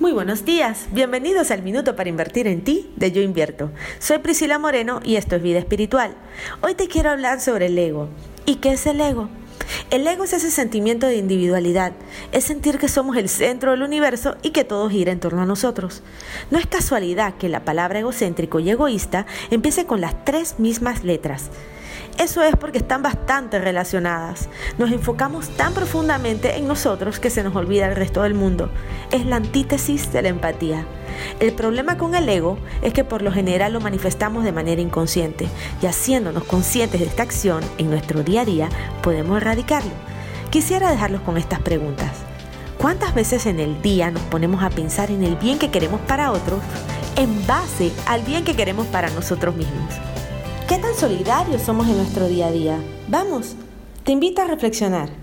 Muy buenos días, bienvenidos al Minuto para Invertir en Ti de Yo Invierto. Soy Priscila Moreno y esto es Vida Espiritual. Hoy te quiero hablar sobre el ego. ¿Y qué es el ego? El ego es ese sentimiento de individualidad, es sentir que somos el centro del universo y que todo gira en torno a nosotros. No es casualidad que la palabra egocéntrico y egoísta empiece con las tres mismas letras. Eso es porque están bastante relacionadas. Nos enfocamos tan profundamente en nosotros que se nos olvida el resto del mundo. Es la antítesis de la empatía. El problema con el ego es que por lo general lo manifestamos de manera inconsciente y haciéndonos conscientes de esta acción en nuestro día a día podemos erradicarlo. Quisiera dejarlos con estas preguntas. ¿Cuántas veces en el día nos ponemos a pensar en el bien que queremos para otros en base al bien que queremos para nosotros mismos? ¿Qué tan solidarios somos en nuestro día a día? Vamos, te invito a reflexionar.